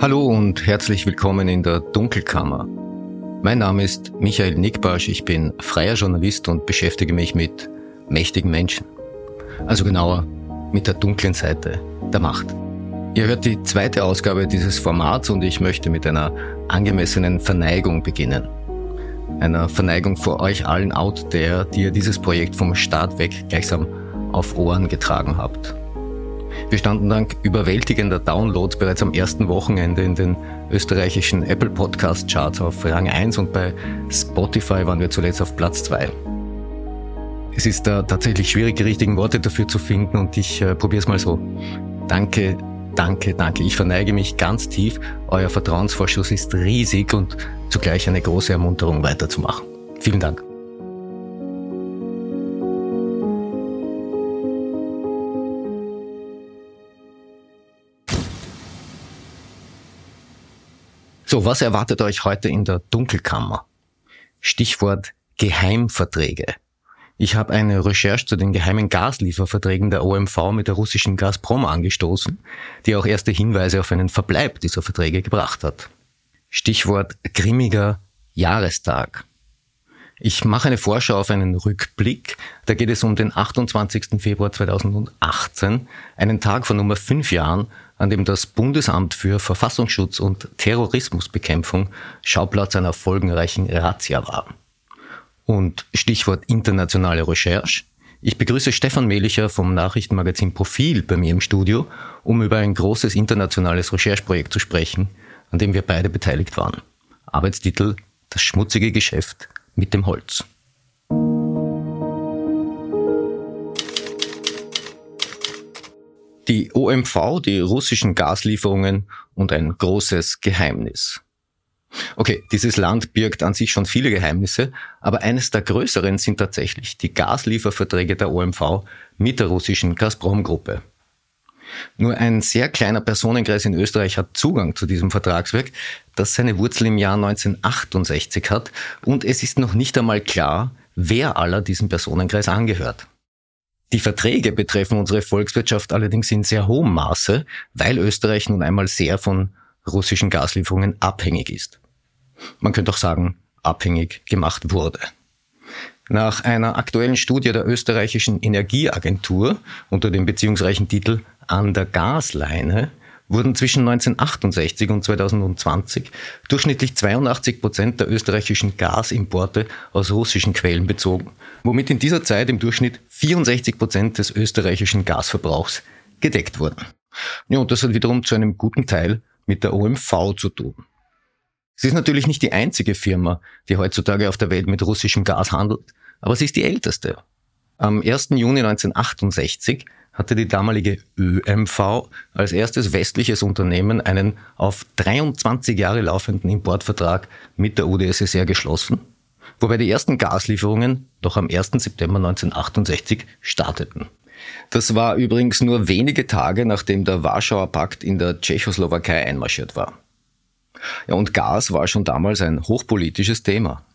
Hallo und herzlich willkommen in der Dunkelkammer. Mein Name ist Michael Nickbarsch, ich bin freier Journalist und beschäftige mich mit mächtigen Menschen. Also genauer mit der dunklen Seite der Macht. Ihr hört die zweite Ausgabe dieses Formats und ich möchte mit einer angemessenen Verneigung beginnen. Einer Verneigung vor euch allen out there, die ihr dieses Projekt vom Start weg gleichsam auf Ohren getragen habt. Wir standen dank überwältigender Downloads bereits am ersten Wochenende in den österreichischen Apple Podcast Charts auf Rang 1 und bei Spotify waren wir zuletzt auf Platz 2. Es ist da tatsächlich schwierig, die richtigen Worte dafür zu finden und ich äh, probiere es mal so. Danke, danke, danke. Ich verneige mich ganz tief. Euer Vertrauensvorschuss ist riesig und zugleich eine große Ermunterung weiterzumachen. Vielen Dank. So, was erwartet euch heute in der Dunkelkammer? Stichwort Geheimverträge. Ich habe eine Recherche zu den geheimen Gaslieferverträgen der OMV mit der russischen Gazprom angestoßen, die auch erste Hinweise auf einen Verbleib dieser Verträge gebracht hat. Stichwort grimmiger Jahrestag. Ich mache eine Vorschau auf einen Rückblick. Da geht es um den 28. Februar 2018, einen Tag von Nummer fünf Jahren, an dem das Bundesamt für Verfassungsschutz und Terrorismusbekämpfung Schauplatz einer folgenreichen Razzia war. Und Stichwort internationale Recherche. Ich begrüße Stefan Melicher vom Nachrichtenmagazin Profil bei mir im Studio, um über ein großes internationales Rechercheprojekt zu sprechen, an dem wir beide beteiligt waren. Arbeitstitel Das schmutzige Geschäft mit dem Holz. Die OMV, die russischen Gaslieferungen und ein großes Geheimnis. Okay, dieses Land birgt an sich schon viele Geheimnisse, aber eines der größeren sind tatsächlich die Gaslieferverträge der OMV mit der russischen Gazprom-Gruppe. Nur ein sehr kleiner Personenkreis in Österreich hat Zugang zu diesem Vertragswerk, das seine Wurzel im Jahr 1968 hat und es ist noch nicht einmal klar, wer aller diesem Personenkreis angehört. Die Verträge betreffen unsere Volkswirtschaft allerdings in sehr hohem Maße, weil Österreich nun einmal sehr von russischen Gaslieferungen abhängig ist. Man könnte auch sagen, abhängig gemacht wurde. Nach einer aktuellen Studie der österreichischen Energieagentur unter dem beziehungsreichen Titel An der Gasleine wurden zwischen 1968 und 2020 durchschnittlich 82 Prozent der österreichischen Gasimporte aus russischen Quellen bezogen, womit in dieser Zeit im Durchschnitt 64 Prozent des österreichischen Gasverbrauchs gedeckt wurden. Ja, und das hat wiederum zu einem guten Teil mit der OMV zu tun. Sie ist natürlich nicht die einzige Firma, die heutzutage auf der Welt mit russischem Gas handelt, aber sie ist die älteste. Am 1. Juni 1968 hatte die damalige ÖMV als erstes westliches Unternehmen einen auf 23 Jahre laufenden Importvertrag mit der UdSSR geschlossen, wobei die ersten Gaslieferungen doch am 1. September 1968 starteten. Das war übrigens nur wenige Tage nachdem der Warschauer Pakt in der Tschechoslowakei einmarschiert war. Ja, und Gas war schon damals ein hochpolitisches Thema.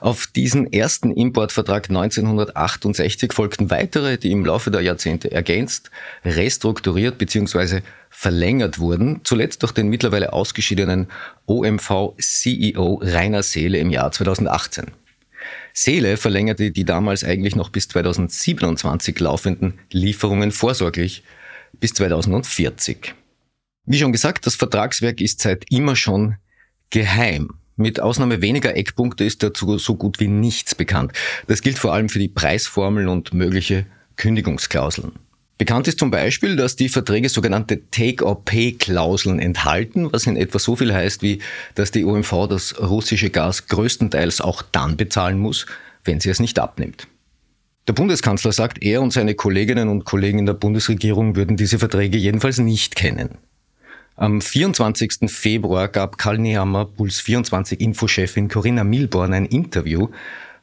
Auf diesen ersten Importvertrag 1968 folgten weitere, die im Laufe der Jahrzehnte ergänzt, restrukturiert bzw. verlängert wurden, zuletzt durch den mittlerweile ausgeschiedenen OMV-CEO Rainer Seele im Jahr 2018. Seele verlängerte die damals eigentlich noch bis 2027 laufenden Lieferungen vorsorglich bis 2040. Wie schon gesagt, das Vertragswerk ist seit immer schon geheim. Mit Ausnahme weniger Eckpunkte ist dazu so gut wie nichts bekannt. Das gilt vor allem für die Preisformeln und mögliche Kündigungsklauseln. Bekannt ist zum Beispiel, dass die Verträge sogenannte Take-or-Pay-Klauseln enthalten, was in etwa so viel heißt wie, dass die OMV das russische Gas größtenteils auch dann bezahlen muss, wenn sie es nicht abnimmt. Der Bundeskanzler sagt, er und seine Kolleginnen und Kollegen in der Bundesregierung würden diese Verträge jedenfalls nicht kennen. Am 24. Februar gab Karl Nehammer, Puls 24 Infochefin Corinna Milborn ein Interview,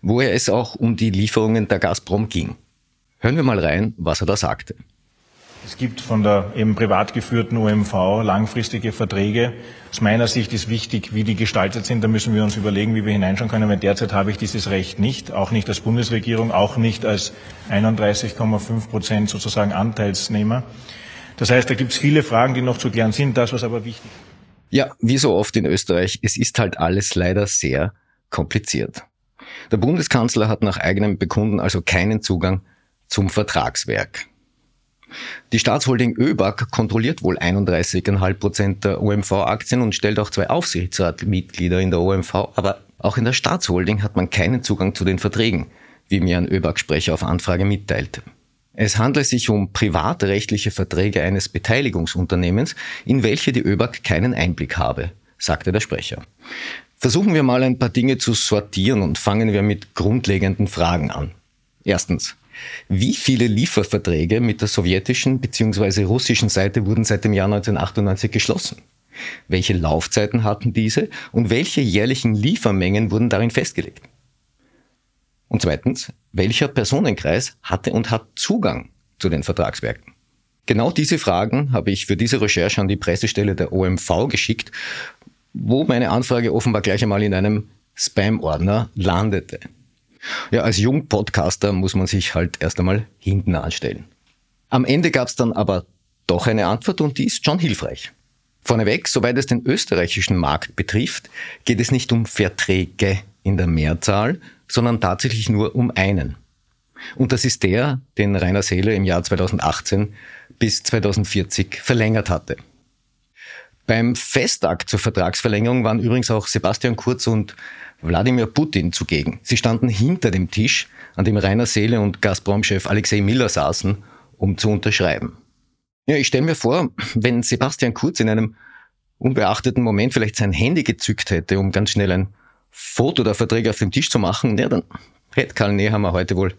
wo er es auch um die Lieferungen der Gazprom ging. Hören wir mal rein, was er da sagte. Es gibt von der eben privat geführten OMV langfristige Verträge. Aus meiner Sicht ist wichtig, wie die gestaltet sind. Da müssen wir uns überlegen, wie wir hineinschauen können. Weil derzeit habe ich dieses Recht nicht, auch nicht als Bundesregierung, auch nicht als 31,5 Prozent sozusagen Anteilsnehmer. Das heißt, da gibt es viele Fragen, die noch zu klären sind. Das, was aber wichtig ist. Ja, wie so oft in Österreich, es ist halt alles leider sehr kompliziert. Der Bundeskanzler hat nach eigenem Bekunden also keinen Zugang zum Vertragswerk. Die Staatsholding ÖBAG kontrolliert wohl 31,5 Prozent der OMV-Aktien und stellt auch zwei Aufsichtsratmitglieder in der OMV, aber auch in der Staatsholding hat man keinen Zugang zu den Verträgen, wie mir ein ÖBAG-Sprecher auf Anfrage mitteilte. Es handelt sich um privatrechtliche Verträge eines Beteiligungsunternehmens, in welche die ÖBAG keinen Einblick habe, sagte der Sprecher. Versuchen wir mal ein paar Dinge zu sortieren und fangen wir mit grundlegenden Fragen an. Erstens. Wie viele Lieferverträge mit der sowjetischen bzw. russischen Seite wurden seit dem Jahr 1998 geschlossen? Welche Laufzeiten hatten diese und welche jährlichen Liefermengen wurden darin festgelegt? Und zweitens, welcher Personenkreis hatte und hat Zugang zu den Vertragswerken? Genau diese Fragen habe ich für diese Recherche an die Pressestelle der OMV geschickt, wo meine Anfrage offenbar gleich einmal in einem Spam-Ordner landete. Ja, als Jungpodcaster muss man sich halt erst einmal hinten anstellen. Am Ende gab es dann aber doch eine Antwort und die ist schon hilfreich. Vorneweg, soweit es den österreichischen Markt betrifft, geht es nicht um Verträge in der Mehrzahl, sondern tatsächlich nur um einen. Und das ist der, den Rainer Seele im Jahr 2018 bis 2040 verlängert hatte. Beim Festakt zur Vertragsverlängerung waren übrigens auch Sebastian Kurz und Wladimir Putin zugegen. Sie standen hinter dem Tisch, an dem Rainer Seele und Gazprom-Chef Alexei Miller saßen, um zu unterschreiben. Ja, ich stelle mir vor, wenn Sebastian Kurz in einem unbeachteten Moment vielleicht sein Handy gezückt hätte, um ganz schnell ein Foto der Verträge auf dem Tisch zu machen, ja, dann hätte Karl Nehammer heute wohl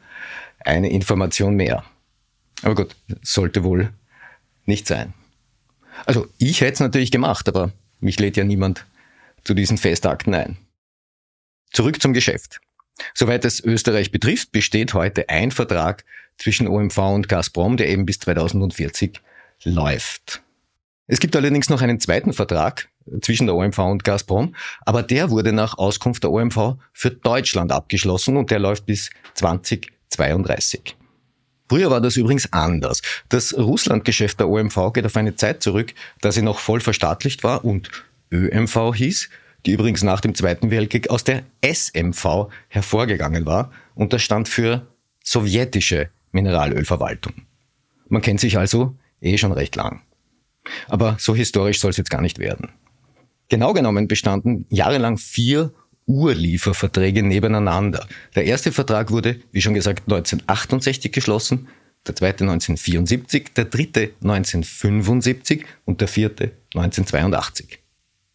eine Information mehr. Aber gut, sollte wohl nicht sein. Also ich hätte es natürlich gemacht, aber mich lädt ja niemand zu diesen Festakten ein. Zurück zum Geschäft. Soweit es Österreich betrifft, besteht heute ein Vertrag zwischen OMV und Gazprom, der eben bis 2040 läuft. Es gibt allerdings noch einen zweiten Vertrag zwischen der OMV und Gazprom, aber der wurde nach Auskunft der OMV für Deutschland abgeschlossen und der läuft bis 2032. Früher war das übrigens anders. Das Russlandgeschäft der OMV geht auf eine Zeit zurück, da sie noch voll verstaatlicht war und ÖMV hieß die übrigens nach dem Zweiten Weltkrieg aus der SMV hervorgegangen war und das stand für sowjetische Mineralölverwaltung. Man kennt sich also eh schon recht lang. Aber so historisch soll es jetzt gar nicht werden. Genau genommen bestanden jahrelang vier Urlieferverträge nebeneinander. Der erste Vertrag wurde, wie schon gesagt, 1968 geschlossen, der zweite 1974, der dritte 1975 und der vierte 1982.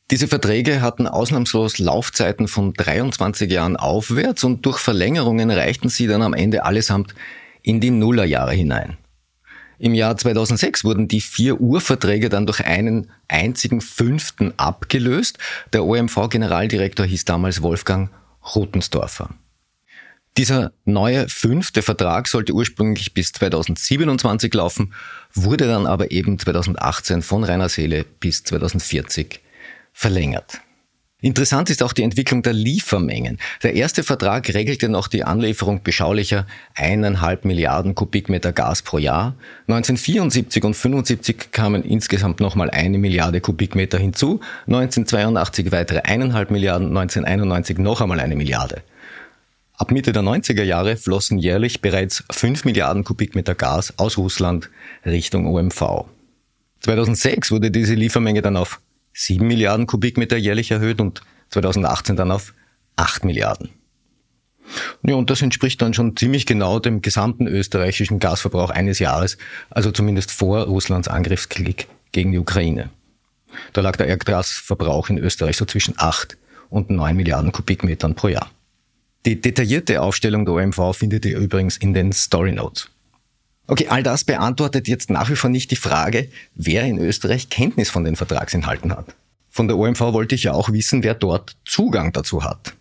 Diese Verträge hatten ausnahmslos Laufzeiten von 23 Jahren aufwärts und durch Verlängerungen reichten sie dann am Ende allesamt in die Nullerjahre hinein. Im Jahr 2006 wurden die vier Urverträge dann durch einen einzigen fünften abgelöst. Der OMV-Generaldirektor hieß damals Wolfgang Rotensdorfer. Dieser neue fünfte Vertrag sollte ursprünglich bis 2027 laufen, wurde dann aber eben 2018 von Rainer Seele bis 2040 verlängert. Interessant ist auch die Entwicklung der Liefermengen. Der erste Vertrag regelte noch die Anlieferung beschaulicher eineinhalb Milliarden Kubikmeter Gas pro Jahr. 1974 und 75 kamen insgesamt nochmal eine Milliarde Kubikmeter hinzu, 1982 weitere eineinhalb Milliarden, 1991 noch einmal eine Milliarde. Ab Mitte der 90er Jahre flossen jährlich bereits fünf Milliarden Kubikmeter Gas aus Russland Richtung OMV. 2006 wurde diese Liefermenge dann auf 7 Milliarden Kubikmeter jährlich erhöht und 2018 dann auf 8 Milliarden. Ja, und das entspricht dann schon ziemlich genau dem gesamten österreichischen Gasverbrauch eines Jahres, also zumindest vor Russlands Angriffskrieg gegen die Ukraine. Da lag der Erdgasverbrauch in Österreich so zwischen 8 und 9 Milliarden Kubikmetern pro Jahr. Die detaillierte Aufstellung der OMV findet ihr übrigens in den Story Notes. Okay, all das beantwortet jetzt nach wie vor nicht die Frage, wer in Österreich Kenntnis von den Vertragsinhalten hat. Von der OMV wollte ich ja auch wissen, wer dort Zugang dazu hat.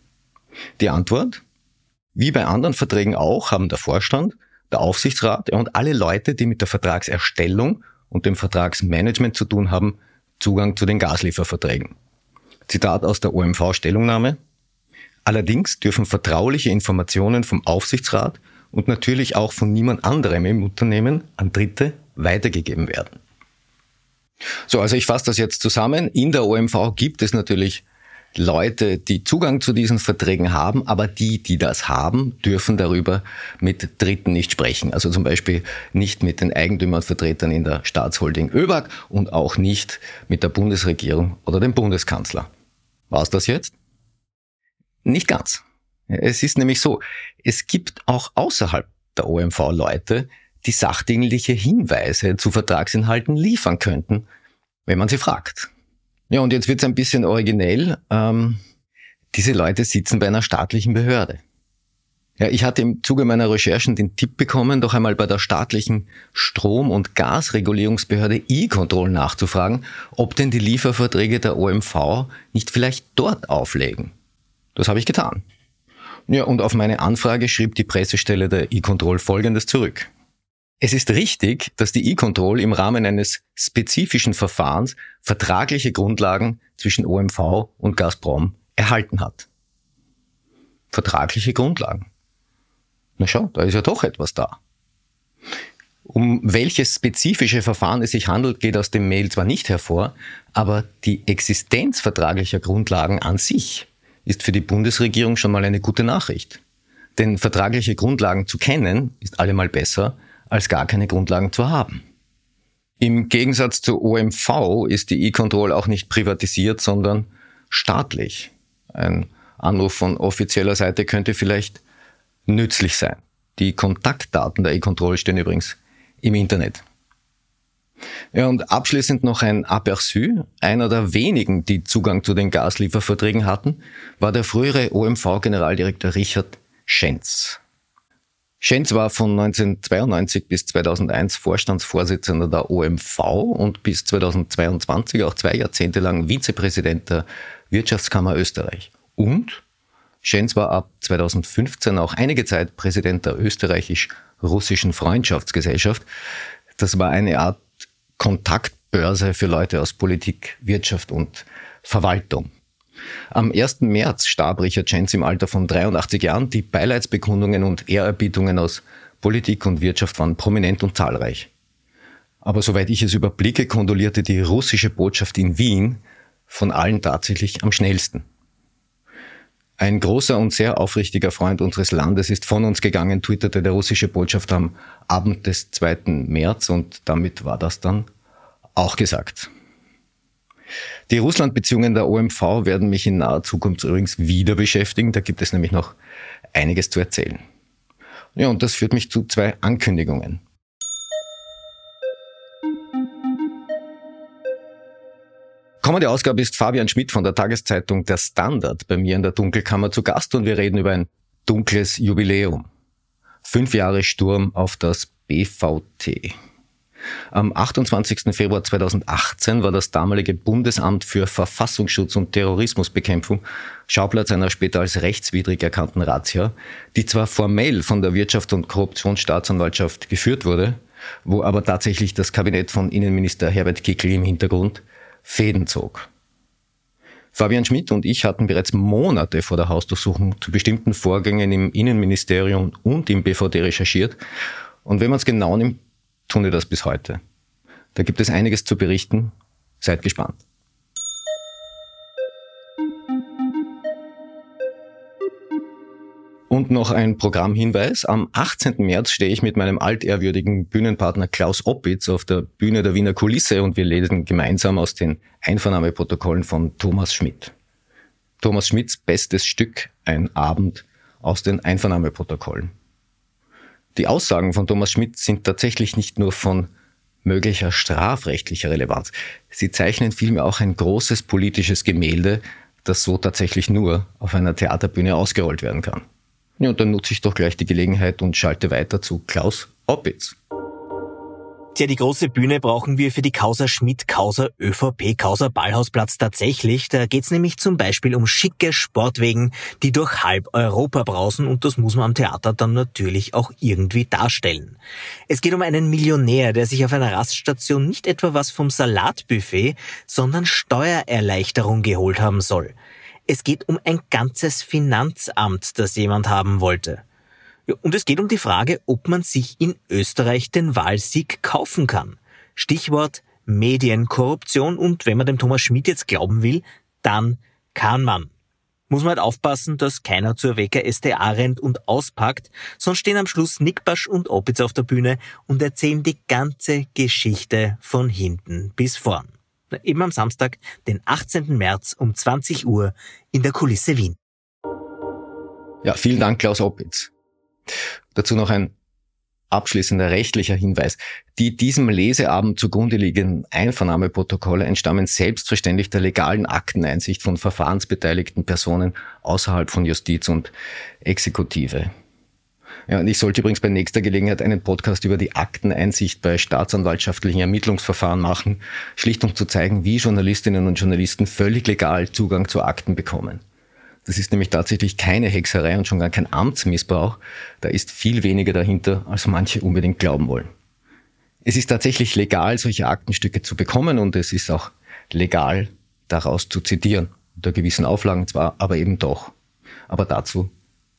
Die Antwort? Wie bei anderen Verträgen auch haben der Vorstand, der Aufsichtsrat und alle Leute, die mit der Vertragserstellung und dem Vertragsmanagement zu tun haben, Zugang zu den Gaslieferverträgen. Zitat aus der OMV-Stellungnahme. Allerdings dürfen vertrauliche Informationen vom Aufsichtsrat und natürlich auch von niemand anderem im Unternehmen an Dritte weitergegeben werden. So, also ich fasse das jetzt zusammen. In der OMV gibt es natürlich Leute, die Zugang zu diesen Verträgen haben, aber die, die das haben, dürfen darüber mit Dritten nicht sprechen. Also zum Beispiel nicht mit den Eigentümervertretern in der Staatsholding ÖBAG und auch nicht mit der Bundesregierung oder dem Bundeskanzler. War's das jetzt? Nicht ganz. Es ist nämlich so, es gibt auch außerhalb der OMV Leute, die sachdienliche Hinweise zu Vertragsinhalten liefern könnten, wenn man sie fragt. Ja, und jetzt wird es ein bisschen originell. Ähm, diese Leute sitzen bei einer staatlichen Behörde. Ja, ich hatte im Zuge meiner Recherchen den Tipp bekommen, doch einmal bei der staatlichen Strom- und Gasregulierungsbehörde E-Control nachzufragen, ob denn die Lieferverträge der OMV nicht vielleicht dort auflegen. Das habe ich getan. Ja, und auf meine Anfrage schrieb die Pressestelle der E-Control Folgendes zurück. Es ist richtig, dass die E-Control im Rahmen eines spezifischen Verfahrens vertragliche Grundlagen zwischen OMV und Gazprom erhalten hat. Vertragliche Grundlagen. Na schau, da ist ja doch etwas da. Um welches spezifische Verfahren es sich handelt, geht aus dem Mail zwar nicht hervor, aber die Existenz vertraglicher Grundlagen an sich ist für die Bundesregierung schon mal eine gute Nachricht. Denn vertragliche Grundlagen zu kennen, ist allemal besser, als gar keine Grundlagen zu haben. Im Gegensatz zur OMV ist die E-Control auch nicht privatisiert, sondern staatlich. Ein Anruf von offizieller Seite könnte vielleicht nützlich sein. Die Kontaktdaten der E-Control stehen übrigens im Internet. Ja, und abschließend noch ein Aperçu. Einer der wenigen, die Zugang zu den Gaslieferverträgen hatten, war der frühere OMV-Generaldirektor Richard Schenz. Schenz war von 1992 bis 2001 Vorstandsvorsitzender der OMV und bis 2022 auch zwei Jahrzehnte lang Vizepräsident der Wirtschaftskammer Österreich. Und Schenz war ab 2015 auch einige Zeit Präsident der österreichisch-russischen Freundschaftsgesellschaft. Das war eine Art Kontaktbörse für Leute aus Politik, Wirtschaft und Verwaltung. Am 1. März starb Richard Schenz im Alter von 83 Jahren. Die Beileidsbekundungen und Ehrerbietungen aus Politik und Wirtschaft waren prominent und zahlreich. Aber soweit ich es überblicke, kondolierte die russische Botschaft in Wien von allen tatsächlich am schnellsten. Ein großer und sehr aufrichtiger Freund unseres Landes ist von uns gegangen, twitterte der russische Botschafter am Abend des 2. März und damit war das dann auch gesagt. Die Russland-Beziehungen der OMV werden mich in naher Zukunft übrigens wieder beschäftigen. Da gibt es nämlich noch einiges zu erzählen. Ja, und das führt mich zu zwei Ankündigungen. Kommende Ausgabe ist Fabian Schmidt von der Tageszeitung Der Standard bei mir in der Dunkelkammer zu Gast und wir reden über ein dunkles Jubiläum. Fünf Jahre Sturm auf das BVT. Am 28. Februar 2018 war das damalige Bundesamt für Verfassungsschutz und Terrorismusbekämpfung Schauplatz einer später als rechtswidrig erkannten Razzia, die zwar formell von der Wirtschafts- und Korruptionsstaatsanwaltschaft geführt wurde, wo aber tatsächlich das Kabinett von Innenminister Herbert Kickl im Hintergrund Fäden zog. Fabian Schmidt und ich hatten bereits Monate vor der Hausdurchsuchung zu bestimmten Vorgängen im Innenministerium und im BVD recherchiert. Und wenn man es genau nimmt, tun die das bis heute. Da gibt es einiges zu berichten. Seid gespannt. Und noch ein Programmhinweis. Am 18. März stehe ich mit meinem altehrwürdigen Bühnenpartner Klaus Oppitz auf der Bühne der Wiener Kulisse und wir lesen gemeinsam aus den Einvernahmeprotokollen von Thomas Schmidt. Thomas Schmidts bestes Stück, ein Abend aus den Einvernahmeprotokollen. Die Aussagen von Thomas Schmidt sind tatsächlich nicht nur von möglicher strafrechtlicher Relevanz. Sie zeichnen vielmehr auch ein großes politisches Gemälde, das so tatsächlich nur auf einer Theaterbühne ausgerollt werden kann. Ja, und dann nutze ich doch gleich die Gelegenheit und schalte weiter zu Klaus Oppitz. Tja, die große Bühne brauchen wir für die Causa Schmidt, Causa ÖVP, Causa Ballhausplatz tatsächlich. Da geht's nämlich zum Beispiel um schicke Sportwegen, die durch halb Europa brausen und das muss man am Theater dann natürlich auch irgendwie darstellen. Es geht um einen Millionär, der sich auf einer Raststation nicht etwa was vom Salatbuffet, sondern Steuererleichterung geholt haben soll. Es geht um ein ganzes Finanzamt, das jemand haben wollte. Und es geht um die Frage, ob man sich in Österreich den Wahlsieg kaufen kann. Stichwort Medienkorruption und wenn man dem Thomas Schmidt jetzt glauben will, dann kann man. Muss man halt aufpassen, dass keiner zur Wecker STA rennt und auspackt, sonst stehen am Schluss Nickbasch und Opitz auf der Bühne und erzählen die ganze Geschichte von hinten bis vorn. Eben am Samstag, den 18. März um 20 Uhr in der Kulisse Wien. Ja, vielen Dank, Klaus Opitz. Dazu noch ein abschließender rechtlicher Hinweis. Die diesem Leseabend zugrunde liegenden Einvernahmeprotokolle entstammen selbstverständlich der legalen Akteneinsicht von verfahrensbeteiligten Personen außerhalb von Justiz und Exekutive. Ja, und ich sollte übrigens bei nächster Gelegenheit einen Podcast über die Akteneinsicht bei staatsanwaltschaftlichen Ermittlungsverfahren machen, schlicht um zu zeigen, wie Journalistinnen und Journalisten völlig legal Zugang zu Akten bekommen. Das ist nämlich tatsächlich keine Hexerei und schon gar kein Amtsmissbrauch. Da ist viel weniger dahinter, als manche unbedingt glauben wollen. Es ist tatsächlich legal, solche Aktenstücke zu bekommen und es ist auch legal, daraus zu zitieren. Unter gewissen Auflagen zwar, aber eben doch. Aber dazu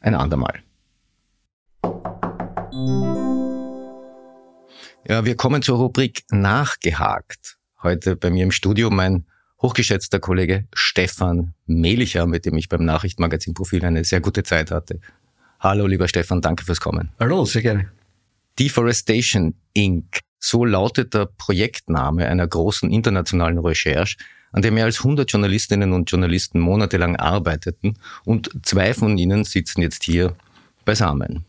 ein andermal. Ja, wir kommen zur Rubrik Nachgehakt. Heute bei mir im Studio mein hochgeschätzter Kollege Stefan Melicher, mit dem ich beim Nachrichtenmagazin Profil eine sehr gute Zeit hatte. Hallo, lieber Stefan, danke fürs Kommen. Hallo, sehr gerne. Deforestation Inc. So lautet der Projektname einer großen internationalen Recherche, an der mehr als 100 Journalistinnen und Journalisten monatelang arbeiteten und zwei von ihnen sitzen jetzt hier beisammen.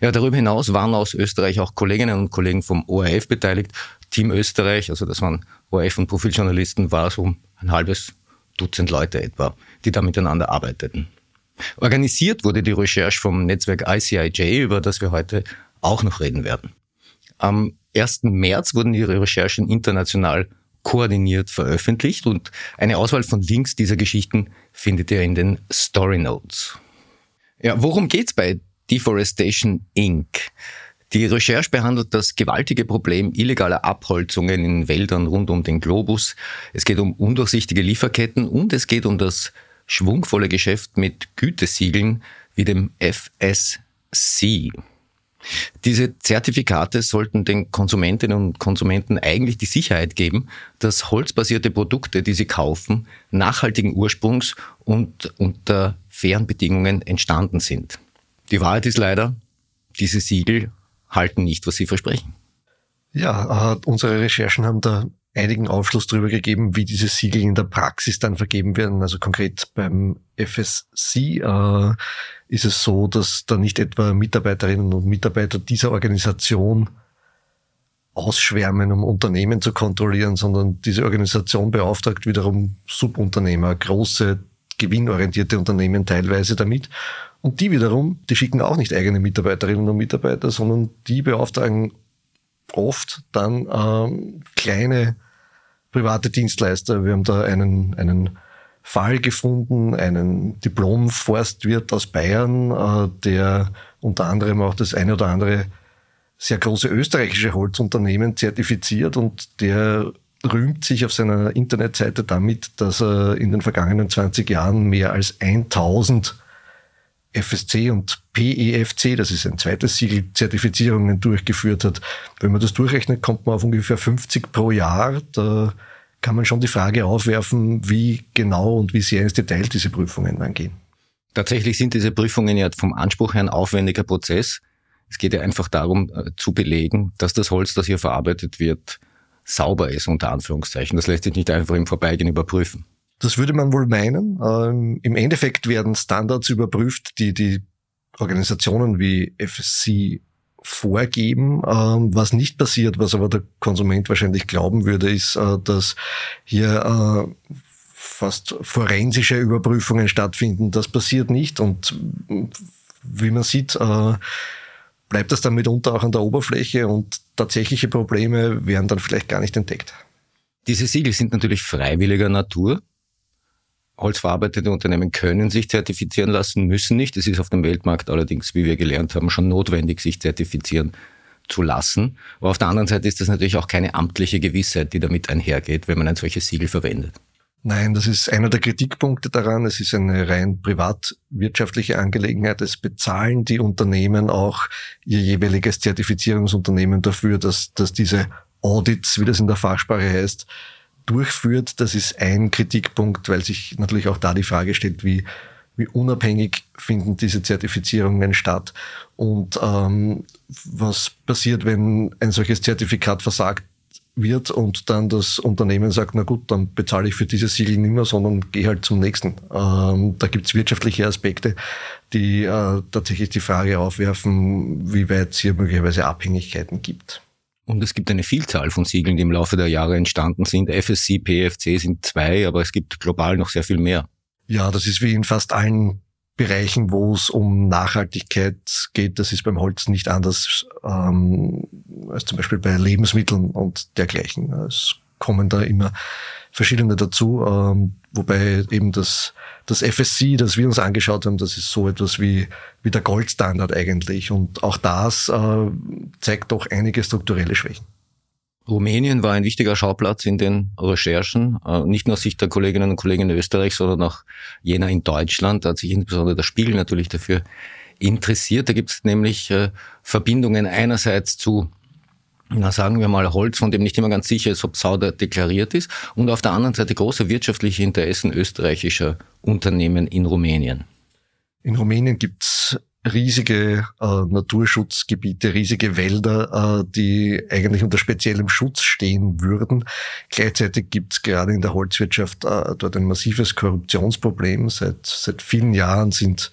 Ja, darüber hinaus waren aus Österreich auch Kolleginnen und Kollegen vom ORF beteiligt. Team Österreich, also das waren ORF und Profiljournalisten, war so ein halbes Dutzend Leute etwa, die da miteinander arbeiteten. Organisiert wurde die Recherche vom Netzwerk ICIJ, über das wir heute auch noch reden werden. Am 1. März wurden ihre Recherchen international koordiniert veröffentlicht und eine Auswahl von Links dieser Geschichten findet ihr in den Story Notes. Ja, worum geht's bei Deforestation Inc. Die Recherche behandelt das gewaltige Problem illegaler Abholzungen in Wäldern rund um den Globus. Es geht um undurchsichtige Lieferketten und es geht um das schwungvolle Geschäft mit Gütesiegeln wie dem FSC. Diese Zertifikate sollten den Konsumentinnen und Konsumenten eigentlich die Sicherheit geben, dass holzbasierte Produkte, die sie kaufen, nachhaltigen Ursprungs und unter fairen Bedingungen entstanden sind. Die Wahrheit ist leider, diese Siegel halten nicht, was sie versprechen. Ja, äh, unsere Recherchen haben da einigen Aufschluss darüber gegeben, wie diese Siegel in der Praxis dann vergeben werden. Also konkret beim FSC äh, ist es so, dass da nicht etwa Mitarbeiterinnen und Mitarbeiter dieser Organisation ausschwärmen, um Unternehmen zu kontrollieren, sondern diese Organisation beauftragt wiederum Subunternehmer, große gewinnorientierte Unternehmen teilweise damit und die wiederum, die schicken auch nicht eigene Mitarbeiterinnen und Mitarbeiter, sondern die beauftragen oft dann ähm, kleine private Dienstleister. Wir haben da einen, einen Fall gefunden, einen Diplom-Forstwirt aus Bayern, äh, der unter anderem auch das eine oder andere sehr große österreichische Holzunternehmen zertifiziert und der rühmt sich auf seiner Internetseite damit, dass er in den vergangenen 20 Jahren mehr als 1000 FSC und PEFC, das ist ein zweites Siegel, Zertifizierungen durchgeführt hat. Wenn man das durchrechnet, kommt man auf ungefähr 50 pro Jahr. Da kann man schon die Frage aufwerfen, wie genau und wie sehr ins Detail diese Prüfungen dann gehen. Tatsächlich sind diese Prüfungen ja vom Anspruch her ein aufwendiger Prozess. Es geht ja einfach darum äh, zu belegen, dass das Holz, das hier verarbeitet wird, sauber ist, unter Anführungszeichen. Das lässt sich nicht einfach im Vorbeigehen überprüfen. Das würde man wohl meinen. Ähm, Im Endeffekt werden Standards überprüft, die die Organisationen wie FSC vorgeben. Ähm, was nicht passiert, was aber der Konsument wahrscheinlich glauben würde, ist, äh, dass hier äh, fast forensische Überprüfungen stattfinden. Das passiert nicht und wie man sieht, äh, bleibt das dann mitunter auch an der Oberfläche und tatsächliche Probleme werden dann vielleicht gar nicht entdeckt. Diese Siegel sind natürlich freiwilliger Natur holzverarbeitende Unternehmen können sich zertifizieren lassen, müssen nicht. Es ist auf dem Weltmarkt allerdings, wie wir gelernt haben, schon notwendig, sich zertifizieren zu lassen. Aber auf der anderen Seite ist das natürlich auch keine amtliche Gewissheit, die damit einhergeht, wenn man ein solches Siegel verwendet. Nein, das ist einer der Kritikpunkte daran. Es ist eine rein privatwirtschaftliche Angelegenheit. Es bezahlen die Unternehmen auch ihr jeweiliges Zertifizierungsunternehmen dafür, dass, dass diese Audits, wie das in der Fachsprache heißt, durchführt. Das ist ein Kritikpunkt, weil sich natürlich auch da die Frage stellt, wie, wie unabhängig finden diese Zertifizierungen statt und ähm, was passiert, wenn ein solches Zertifikat versagt wird und dann das Unternehmen sagt, na gut, dann bezahle ich für dieses Siegel nicht mehr, sondern gehe halt zum nächsten. Ähm, da gibt es wirtschaftliche Aspekte, die äh, tatsächlich die Frage aufwerfen, wie weit es hier möglicherweise Abhängigkeiten gibt. Und es gibt eine Vielzahl von Siegeln, die im Laufe der Jahre entstanden sind. FSC, PFC sind zwei, aber es gibt global noch sehr viel mehr. Ja, das ist wie in fast allen Bereichen, wo es um Nachhaltigkeit geht. Das ist beim Holz nicht anders ähm, als zum Beispiel bei Lebensmitteln und dergleichen. Es kommen da immer verschiedene dazu, ähm, wobei eben das, das FSC, das wir uns angeschaut haben, das ist so etwas wie, wie der Goldstandard eigentlich. Und auch das äh, zeigt doch einige strukturelle Schwächen. Rumänien war ein wichtiger Schauplatz in den Recherchen, äh, nicht nur aus Sicht der Kolleginnen und Kollegen in Österreich, sondern auch jener in Deutschland. Da hat sich insbesondere der Spiegel natürlich dafür interessiert. Da gibt es nämlich äh, Verbindungen einerseits zu na sagen wir mal Holz, von dem nicht immer ganz sicher ist, ob Sauder deklariert ist, und auf der anderen Seite große wirtschaftliche Interessen österreichischer Unternehmen in Rumänien. In Rumänien gibt's riesige äh, Naturschutzgebiete, riesige Wälder, äh, die eigentlich unter speziellem Schutz stehen würden. Gleichzeitig gibt es gerade in der Holzwirtschaft äh, dort ein massives Korruptionsproblem. Seit, seit vielen Jahren sind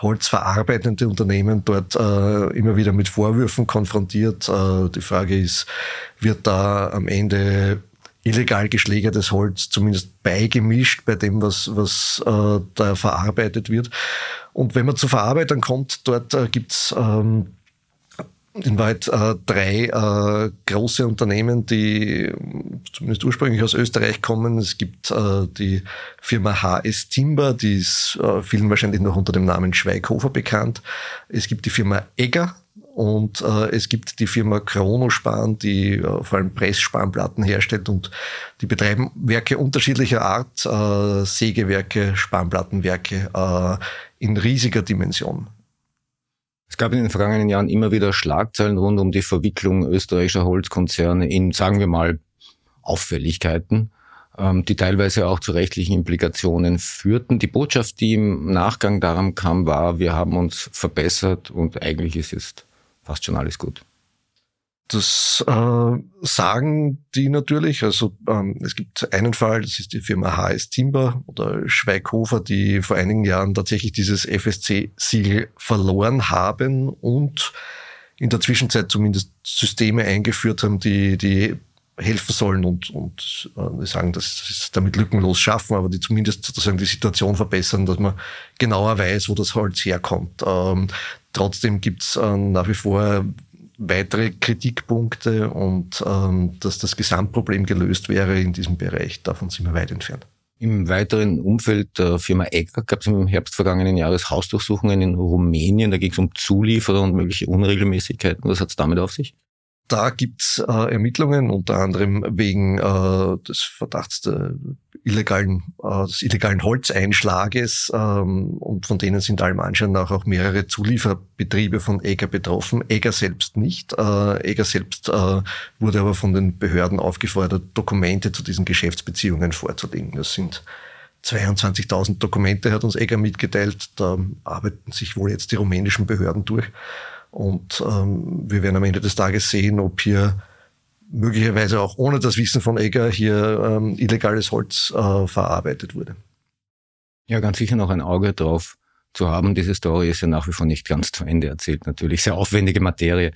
holzverarbeitende Unternehmen dort äh, immer wieder mit Vorwürfen konfrontiert. Äh, die Frage ist, wird da am Ende illegal geschlägertes Holz zumindest beigemischt bei dem, was, was äh, da verarbeitet wird. Und wenn man zu Verarbeitern kommt, dort äh, gibt's ähm, in Wahrheit äh, drei äh, große Unternehmen, die zumindest ursprünglich aus Österreich kommen. Es gibt äh, die Firma HS Timber, die ist äh, vielen wahrscheinlich noch unter dem Namen Schweighofer bekannt. Es gibt die Firma Egger, und äh, es gibt die Firma Chronospan, die äh, vor allem Pressspanplatten herstellt und die betreiben Werke unterschiedlicher Art, Sägewerke, Spanplattenwerke in riesiger Dimension. Es gab in den vergangenen Jahren immer wieder Schlagzeilen rund um die Verwicklung österreichischer Holzkonzerne in, sagen wir mal, Auffälligkeiten, ähm, die teilweise auch zu rechtlichen Implikationen führten. Die Botschaft, die im Nachgang daran kam, war, wir haben uns verbessert und eigentlich ist jetzt fast schon alles gut. Das äh, sagen die natürlich. Also ähm, es gibt einen Fall, das ist die Firma HS Timber oder Schweighofer, die vor einigen Jahren tatsächlich dieses FSC-Siegel verloren haben und in der Zwischenzeit zumindest Systeme eingeführt haben, die, die helfen sollen und, und äh, sagen, dass sie es damit lückenlos schaffen, aber die zumindest sozusagen die Situation verbessern, dass man genauer weiß, wo das Holz herkommt. Ähm, trotzdem gibt's äh, nach wie vor weitere Kritikpunkte und ähm, dass das Gesamtproblem gelöst wäre in diesem Bereich, davon sind wir weit entfernt. Im weiteren Umfeld der Firma Egger gab es im Herbst vergangenen Jahres Hausdurchsuchungen in Rumänien. Da ging es um Zulieferer und mögliche Unregelmäßigkeiten. Was hat es damit auf sich? Da gibt's äh, Ermittlungen, unter anderem wegen äh, des Verdachts der illegalen, äh, des illegalen Holzeinschlages ähm, und von denen sind allem Anschein nach auch mehrere Zulieferbetriebe von Eger betroffen. Eger selbst nicht. Äh, Eger selbst äh, wurde aber von den Behörden aufgefordert, Dokumente zu diesen Geschäftsbeziehungen vorzulegen. Das sind 22.000 Dokumente, hat uns Eger mitgeteilt. Da arbeiten sich wohl jetzt die rumänischen Behörden durch. Und ähm, wir werden am Ende des Tages sehen, ob hier möglicherweise auch ohne das Wissen von Egger hier ähm, illegales Holz äh, verarbeitet wurde. Ja, ganz sicher noch ein Auge drauf zu haben. Diese Story ist ja nach wie vor nicht ganz zu Ende erzählt, natürlich. Sehr aufwendige Materie.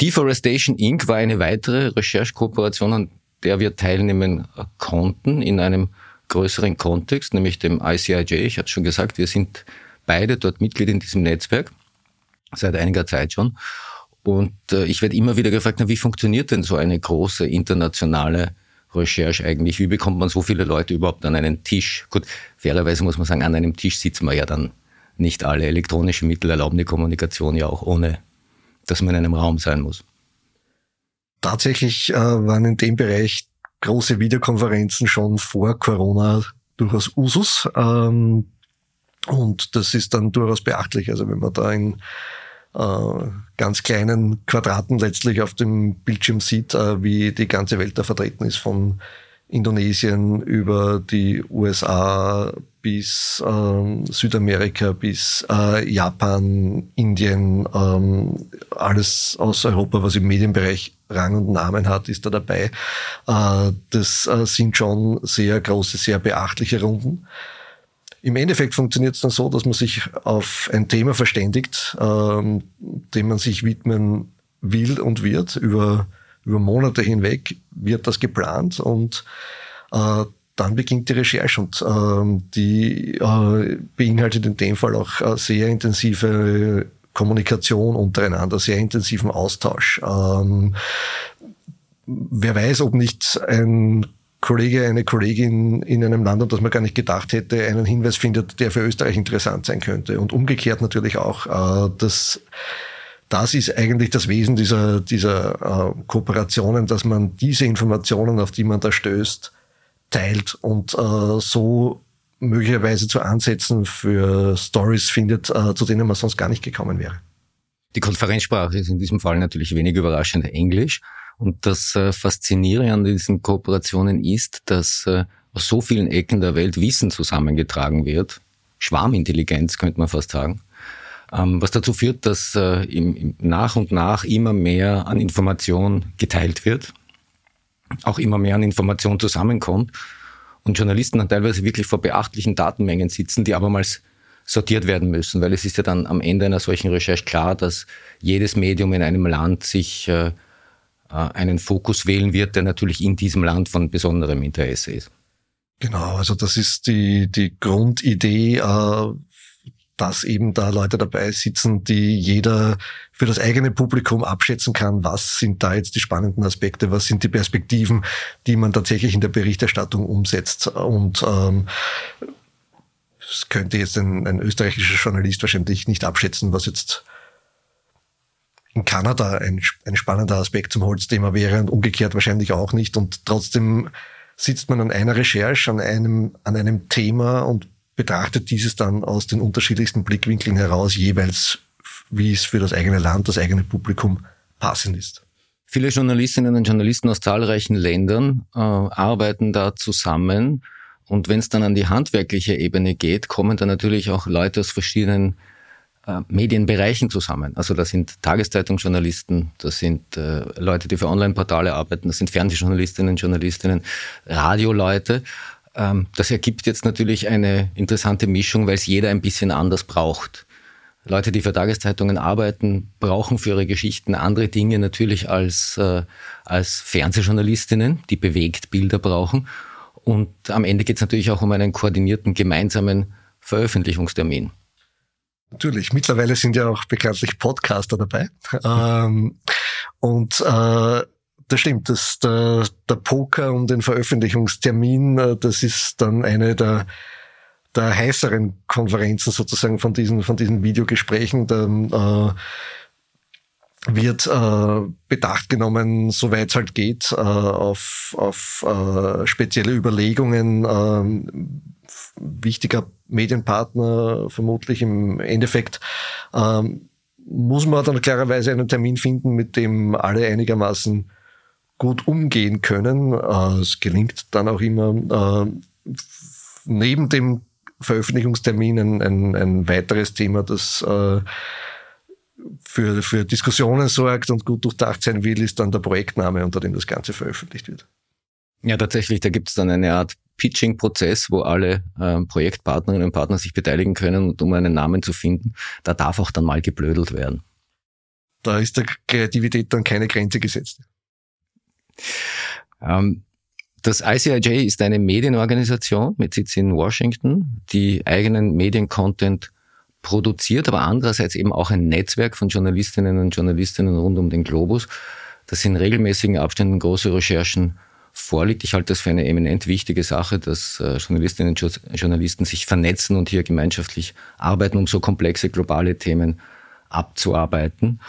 Deforestation Inc. war eine weitere Recherchekooperation, an der wir teilnehmen konnten in einem größeren Kontext, nämlich dem ICIJ. Ich hatte schon gesagt, wir sind beide dort Mitglied in diesem Netzwerk seit einiger Zeit schon. Und äh, ich werde immer wieder gefragt, na, wie funktioniert denn so eine große internationale Recherche eigentlich? Wie bekommt man so viele Leute überhaupt an einen Tisch? Gut, fairerweise muss man sagen, an einem Tisch sitzen wir ja dann nicht alle. Elektronische Mittel erlauben die Kommunikation ja auch ohne, dass man in einem Raum sein muss. Tatsächlich äh, waren in dem Bereich große Videokonferenzen schon vor Corona durchaus Usus. Ähm, und das ist dann durchaus beachtlich. Also wenn man da in ganz kleinen Quadraten letztlich auf dem Bildschirm sieht, äh, wie die ganze Welt da vertreten ist, von Indonesien über die USA bis ähm, Südamerika, bis äh, Japan, Indien, ähm, alles aus Europa, was im Medienbereich Rang und Namen hat, ist da dabei. Äh, das äh, sind schon sehr große, sehr beachtliche Runden. Im Endeffekt funktioniert es dann so, dass man sich auf ein Thema verständigt, ähm, dem man sich widmen will und wird. Über, über Monate hinweg wird das geplant und äh, dann beginnt die Recherche und ähm, die äh, beinhaltet in dem Fall auch äh, sehr intensive Kommunikation untereinander, sehr intensiven Austausch. Ähm, wer weiß, ob nicht ein Kollege, eine Kollegin in einem Land, an das man gar nicht gedacht hätte, einen Hinweis findet, der für Österreich interessant sein könnte. Und umgekehrt natürlich auch, äh, dass das ist eigentlich das Wesen dieser, dieser äh, Kooperationen, dass man diese Informationen, auf die man da stößt, teilt und äh, so möglicherweise zu Ansätzen für Stories findet, äh, zu denen man sonst gar nicht gekommen wäre. Die Konferenzsprache ist in diesem Fall natürlich wenig überraschend Englisch. Und das äh, Faszinierende an diesen Kooperationen ist, dass äh, aus so vielen Ecken der Welt Wissen zusammengetragen wird. Schwarmintelligenz könnte man fast sagen. Ähm, was dazu führt, dass äh, nach und nach immer mehr an Information geteilt wird, auch immer mehr an Information zusammenkommt und Journalisten dann teilweise wirklich vor beachtlichen Datenmengen sitzen, die abermals sortiert werden müssen, weil es ist ja dann am Ende einer solchen Recherche klar, dass jedes Medium in einem Land sich äh, einen Fokus wählen wird, der natürlich in diesem Land von besonderem Interesse ist. Genau, also das ist die, die Grundidee, äh, dass eben da Leute dabei sitzen, die jeder für das eigene Publikum abschätzen kann, was sind da jetzt die spannenden Aspekte, was sind die Perspektiven, die man tatsächlich in der Berichterstattung umsetzt. Und ähm, das könnte jetzt ein, ein österreichischer Journalist wahrscheinlich nicht abschätzen, was jetzt in Kanada ein, ein spannender Aspekt zum Holzthema wäre und umgekehrt wahrscheinlich auch nicht. Und trotzdem sitzt man an einer Recherche, an einem, an einem Thema und betrachtet dieses dann aus den unterschiedlichsten Blickwinkeln heraus, jeweils wie es für das eigene Land, das eigene Publikum passend ist. Viele Journalistinnen und Journalisten aus zahlreichen Ländern äh, arbeiten da zusammen. Und wenn es dann an die handwerkliche Ebene geht, kommen da natürlich auch Leute aus verschiedenen äh, Medienbereichen zusammen. Also das sind Tageszeitungsjournalisten, das sind äh, Leute, die für Online-Portale arbeiten, das sind Fernsehjournalistinnen, Journalistinnen, Radioleute. Ähm, das ergibt jetzt natürlich eine interessante Mischung, weil es jeder ein bisschen anders braucht. Leute, die für Tageszeitungen arbeiten, brauchen für ihre Geschichten andere Dinge natürlich als, äh, als Fernsehjournalistinnen, die bewegt Bilder brauchen. Und am Ende geht es natürlich auch um einen koordinierten gemeinsamen Veröffentlichungstermin. Natürlich, mittlerweile sind ja auch bekanntlich Podcaster dabei. Ähm, und äh, das stimmt, das, der, der Poker um den Veröffentlichungstermin, äh, das ist dann eine der, der heißeren Konferenzen sozusagen von diesen, von diesen Videogesprächen. Da, äh, wird äh, Bedacht genommen, soweit es halt geht, äh, auf, auf äh, spezielle Überlegungen äh, wichtiger Medienpartner vermutlich im Endeffekt. Ähm, muss man dann klarerweise einen Termin finden, mit dem alle einigermaßen gut umgehen können. Äh, es gelingt dann auch immer äh, neben dem Veröffentlichungstermin ein, ein, ein weiteres Thema, das äh, für, für Diskussionen sorgt und gut durchdacht sein will, ist dann der Projektname, unter dem das Ganze veröffentlicht wird. Ja, tatsächlich, da gibt es dann eine Art Pitching-Prozess, wo alle äh, Projektpartnerinnen und Partner sich beteiligen können und um einen Namen zu finden, da darf auch dann mal geblödelt werden. Da ist der Kreativität dann keine Grenze gesetzt. Ähm, das ICIJ ist eine Medienorganisation mit Sitz in Washington, die eigenen Mediencontent produziert, aber andererseits eben auch ein Netzwerk von Journalistinnen und Journalistinnen rund um den Globus, das in regelmäßigen Abständen große Recherchen vorliegt. Ich halte das für eine eminent wichtige Sache, dass äh, Journalistinnen und Journalisten sich vernetzen und hier gemeinschaftlich arbeiten, um so komplexe globale Themen abzuarbeiten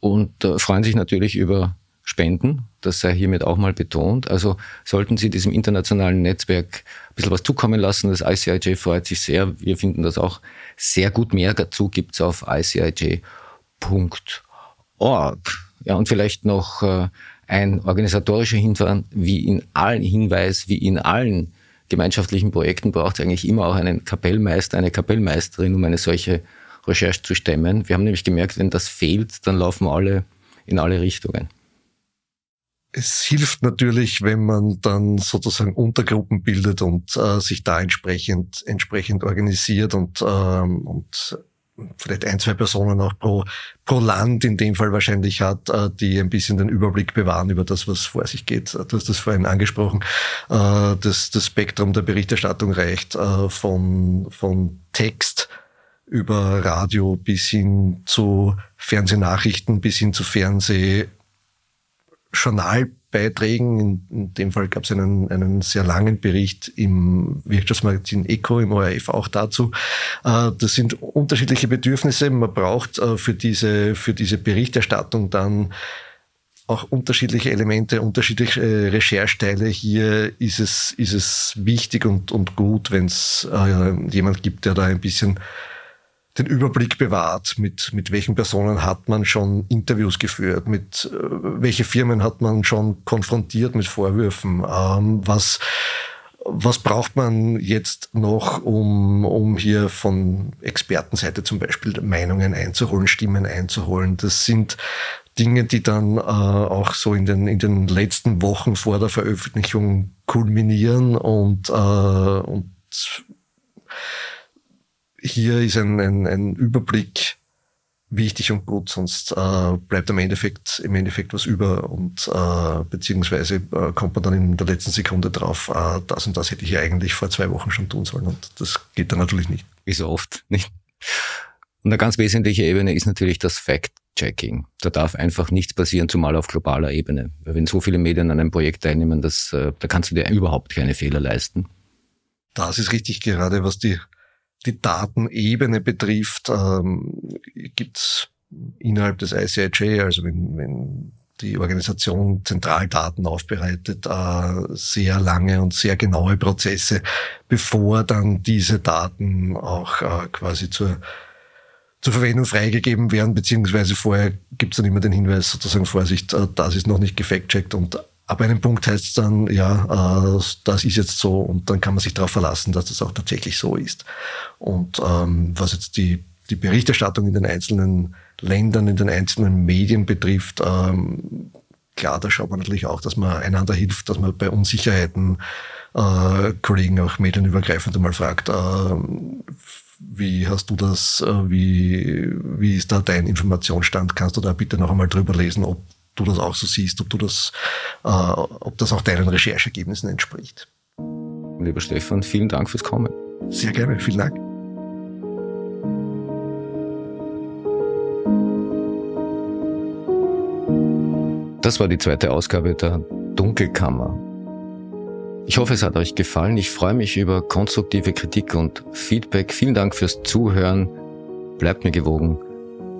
und äh, freuen sich natürlich über Spenden. Das sei hiermit auch mal betont. Also sollten Sie diesem internationalen Netzwerk ein bisschen was zukommen lassen. Das ICIJ freut sich sehr. Wir finden das auch sehr gut. Mehr dazu gibt's auf icij.org. Ja, und vielleicht noch äh, ein organisatorischer Hinweis, wie in allen gemeinschaftlichen Projekten braucht es eigentlich immer auch einen Kapellmeister, eine Kapellmeisterin, um eine solche Recherche zu stemmen. Wir haben nämlich gemerkt, wenn das fehlt, dann laufen alle in alle Richtungen. Es hilft natürlich, wenn man dann sozusagen Untergruppen bildet und äh, sich da entsprechend entsprechend organisiert und ähm, und vielleicht ein, zwei Personen auch pro, pro Land in dem Fall wahrscheinlich hat, äh, die ein bisschen den Überblick bewahren über das, was vor sich geht. Du hast das vorhin angesprochen. Äh, das, das Spektrum der Berichterstattung reicht äh, von, von Text über Radio bis hin zu Fernsehnachrichten, bis hin zu Fernsehjournal Beiträgen. In, in dem Fall gab es einen, einen sehr langen Bericht im Wirtschaftsmagazin Eco, im ORF auch dazu. Äh, das sind unterschiedliche Bedürfnisse. Man braucht äh, für diese, für diese Berichterstattung dann auch unterschiedliche Elemente, unterschiedliche äh, Rechercheteile. Hier ist es, ist es wichtig und, und gut, wenn es äh, jemand gibt, der da ein bisschen den Überblick bewahrt, mit, mit welchen Personen hat man schon Interviews geführt, mit äh, welche Firmen hat man schon konfrontiert mit Vorwürfen, ähm, was, was braucht man jetzt noch, um, um hier von Expertenseite zum Beispiel Meinungen einzuholen, Stimmen einzuholen. Das sind Dinge, die dann äh, auch so in den, in den letzten Wochen vor der Veröffentlichung kulminieren und, äh, und hier ist ein, ein, ein Überblick wichtig und gut, sonst äh, bleibt im Endeffekt, im Endeffekt was über und äh, beziehungsweise äh, kommt man dann in der letzten Sekunde drauf, äh, das und das hätte ich eigentlich vor zwei Wochen schon tun sollen und das geht dann natürlich nicht. Wie so oft nicht. Und eine ganz wesentliche Ebene ist natürlich das Fact-Checking. Da darf einfach nichts passieren, zumal auf globaler Ebene. Weil wenn so viele Medien an einem Projekt teilnehmen, das, äh, da kannst du dir überhaupt keine Fehler leisten. Das ist richtig, gerade was die die Datenebene betrifft, ähm, gibt es innerhalb des ICIJ, also wenn, wenn die Organisation Zentraldaten aufbereitet, äh, sehr lange und sehr genaue Prozesse, bevor dann diese Daten auch äh, quasi zur, zur Verwendung freigegeben werden, beziehungsweise vorher gibt es dann immer den Hinweis, sozusagen Vorsicht, äh, das ist noch nicht gefact-checkt und Ab einem Punkt heißt es dann, ja, äh, das ist jetzt so und dann kann man sich darauf verlassen, dass das auch tatsächlich so ist. Und ähm, was jetzt die, die Berichterstattung in den einzelnen Ländern, in den einzelnen Medien betrifft, ähm, klar, da schaut man natürlich auch, dass man einander hilft, dass man bei Unsicherheiten äh, Kollegen auch medienübergreifend einmal fragt, äh, wie hast du das, äh, wie, wie ist da dein Informationsstand? Kannst du da bitte noch einmal drüber lesen, ob du das auch so siehst, ob du das, äh, ob das auch deinen Recherchergebnissen entspricht. Lieber Stefan, vielen Dank fürs Kommen. Sehr gerne, vielen Dank. Das war die zweite Ausgabe der Dunkelkammer. Ich hoffe, es hat euch gefallen. Ich freue mich über konstruktive Kritik und Feedback. Vielen Dank fürs Zuhören. Bleibt mir gewogen.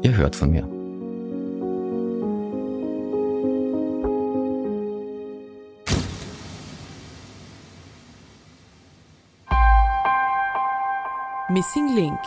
Ihr hört von mir. Missing Link